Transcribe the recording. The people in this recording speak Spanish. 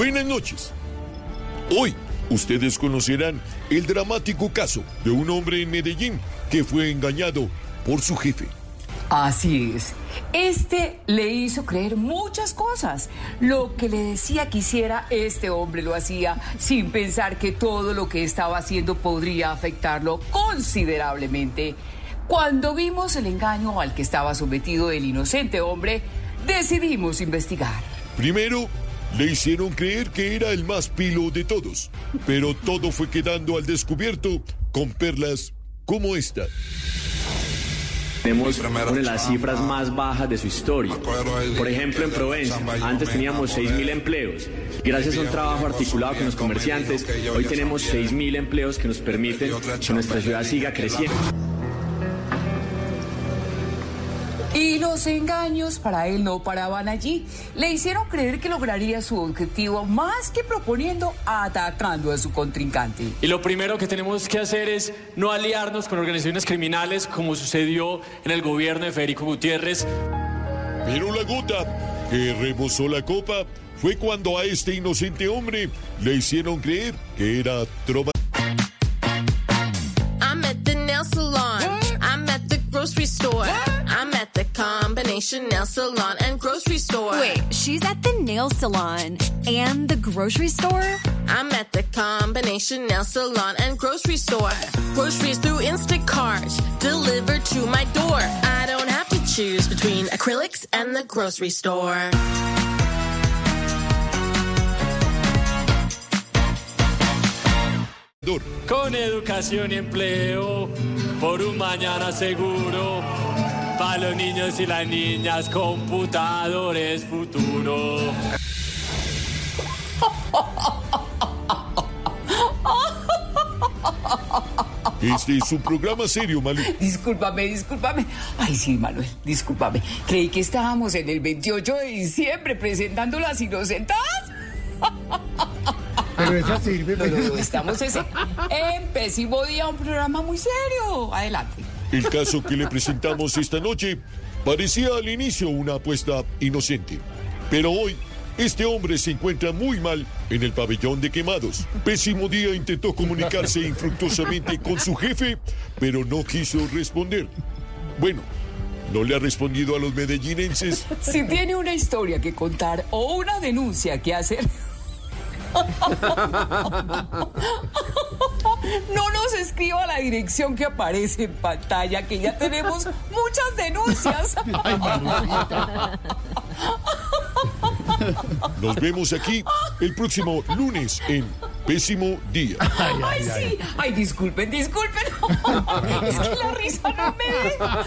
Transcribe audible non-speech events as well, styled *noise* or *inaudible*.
Buenas noches. Hoy ustedes conocerán el dramático caso de un hombre en Medellín que fue engañado por su jefe. Así es. Este le hizo creer muchas cosas. Lo que le decía que hiciera, este hombre lo hacía sin pensar que todo lo que estaba haciendo podría afectarlo considerablemente. Cuando vimos el engaño al que estaba sometido el inocente hombre, decidimos investigar. Primero, le hicieron creer que era el más pilo de todos, pero todo fue quedando al descubierto con perlas como esta. Tenemos una de las cifras más bajas de su historia. Por ejemplo, en Provenza, antes teníamos 6.000 empleos. Gracias a un trabajo articulado con los comerciantes, hoy tenemos 6.000 empleos que nos permiten que nuestra ciudad siga creciendo. Y los engaños para él no paraban allí. Le hicieron creer que lograría su objetivo más que proponiendo atacando a su contrincante. Y lo primero que tenemos que hacer es no aliarnos con organizaciones criminales como sucedió en el gobierno de Federico Gutiérrez. Pero la gota que rebosó la copa fue cuando a este inocente hombre le hicieron creer que era trova. Combination nail salon and grocery store. Wait, she's at the nail salon and the grocery store? I'm at the combination nail salon and grocery store. Groceries through Instacart delivered to my door. I don't have to choose between acrylics and the grocery store. Con educación y empleo, por un mañana seguro. Para los niños y las niñas, computadores futuro. Este es un programa serio, Malu. Discúlpame, discúlpame. Ay, sí, Manuel, discúlpame. Creí que estábamos en el 28 de diciembre presentando las inocentadas. Pero esa sirve. No, pero- no, estamos ese en pésimo día, un programa muy serio. Adelante. El caso que le presentamos esta noche parecía al inicio una apuesta inocente. Pero hoy, este hombre se encuentra muy mal en el pabellón de quemados. Pésimo día intentó comunicarse infructuosamente con su jefe, pero no quiso responder. Bueno, no le ha respondido a los medellinenses. Si tiene una historia que contar o una denuncia que hacer. *laughs* No nos escriba a la dirección que aparece en pantalla, que ya tenemos muchas denuncias. Nos vemos aquí el próximo lunes en Pésimo Día. Ay, sí. Ay, disculpen, disculpen. *laughs* Es que la risa no me deja.